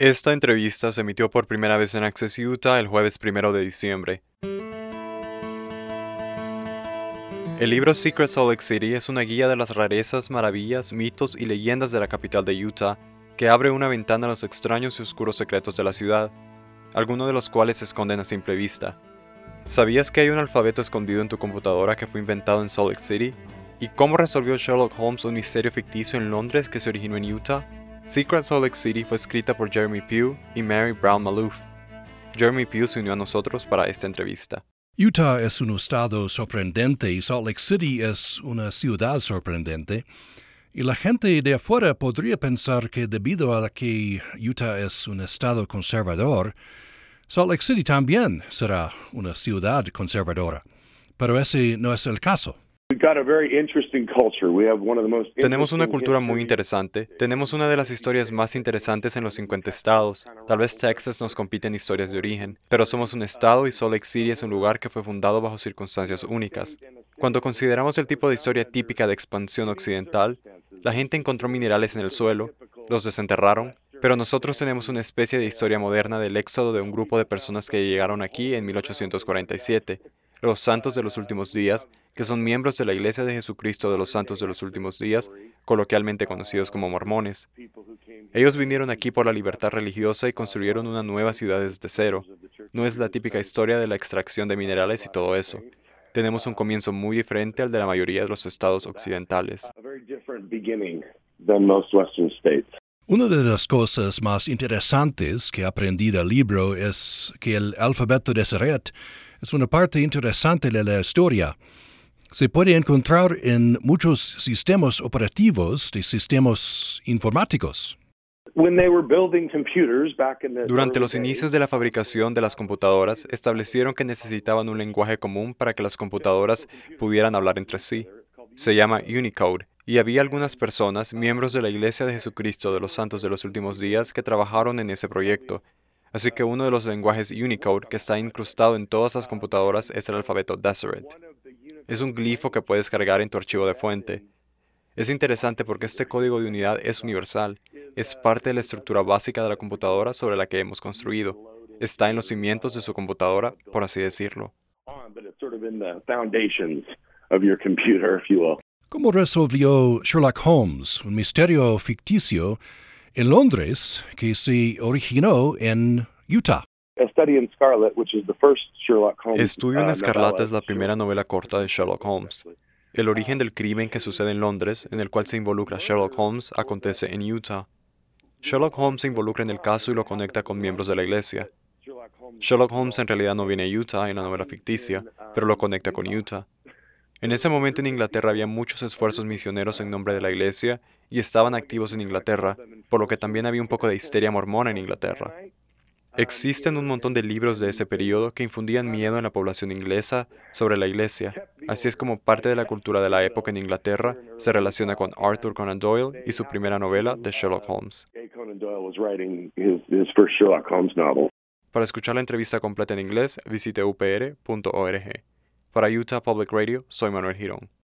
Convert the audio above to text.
Esta entrevista se emitió por primera vez en Access Utah el jueves 1 de diciembre. El libro Secret Salt Lake City es una guía de las rarezas, maravillas, mitos y leyendas de la capital de Utah, que abre una ventana a los extraños y oscuros secretos de la ciudad, algunos de los cuales se esconden a simple vista. ¿Sabías que hay un alfabeto escondido en tu computadora que fue inventado en Salt Lake City? ¿Y cómo resolvió Sherlock Holmes un misterio ficticio en Londres que se originó en Utah? Secret Salt Lake City fue escrita por Jeremy Pugh y Mary Brown Malouf. Jeremy Pugh se unió a nosotros para esta entrevista. Utah es un estado sorprendente y Salt Lake City es una ciudad sorprendente. Y la gente de afuera podría pensar que debido a que Utah es un estado conservador, Salt Lake City también será una ciudad conservadora. Pero ese no es el caso. Tenemos una cultura muy interesante. Tenemos una de las historias más interesantes en los 50 estados. Tal vez Texas nos compite en historias de origen, pero somos un estado y Salt Lake City es un lugar que fue fundado bajo circunstancias únicas. Cuando consideramos el tipo de historia típica de expansión occidental, la gente encontró minerales en el suelo, los desenterraron, pero nosotros tenemos una especie de historia moderna del éxodo de un grupo de personas que llegaron aquí en 1847 los santos de los últimos días, que son miembros de la Iglesia de Jesucristo de los Santos de los Últimos Días, coloquialmente conocidos como mormones. Ellos vinieron aquí por la libertad religiosa y construyeron una nueva ciudad desde cero. No es la típica historia de la extracción de minerales y todo eso. Tenemos un comienzo muy diferente al de la mayoría de los estados occidentales. Una de las cosas más interesantes que aprendí del libro es que el alfabeto de Seret es una parte interesante de la historia. Se puede encontrar en muchos sistemas operativos de sistemas informáticos. Durante los inicios de la fabricación de las computadoras, establecieron que necesitaban un lenguaje común para que las computadoras pudieran hablar entre sí. Se llama Unicode, y había algunas personas, miembros de la Iglesia de Jesucristo de los Santos de los Últimos Días, que trabajaron en ese proyecto, Así que uno de los lenguajes Unicode que está incrustado en todas las computadoras es el alfabeto Deseret. Es un glifo que puedes cargar en tu archivo de fuente. Es interesante porque este código de unidad es universal, es parte de la estructura básica de la computadora sobre la que hemos construido. Está en los cimientos de su computadora, por así decirlo. ¿Cómo resolvió Sherlock Holmes un misterio ficticio en Londres que se originó en Utah. Estudio en uh, Escarlata es la primera novela corta de Sherlock Holmes. El origen del crimen que sucede en Londres, en el cual se involucra Sherlock Holmes, acontece en Utah. Sherlock Holmes se involucra en el caso y lo conecta con miembros de la iglesia. Sherlock Holmes en realidad no viene a Utah en la novela ficticia, pero lo conecta con Utah. En ese momento en Inglaterra había muchos esfuerzos misioneros en nombre de la iglesia y estaban activos en Inglaterra, por lo que también había un poco de histeria mormona en Inglaterra. Existen un montón de libros de ese periodo que infundían miedo en la población inglesa sobre la iglesia. Así es como parte de la cultura de la época en Inglaterra se relaciona con Arthur Conan Doyle y su primera novela, The Sherlock Holmes. Para escuchar la entrevista completa en inglés, visite upr.org. Para Utah Public Radio, soy Manuel Girón.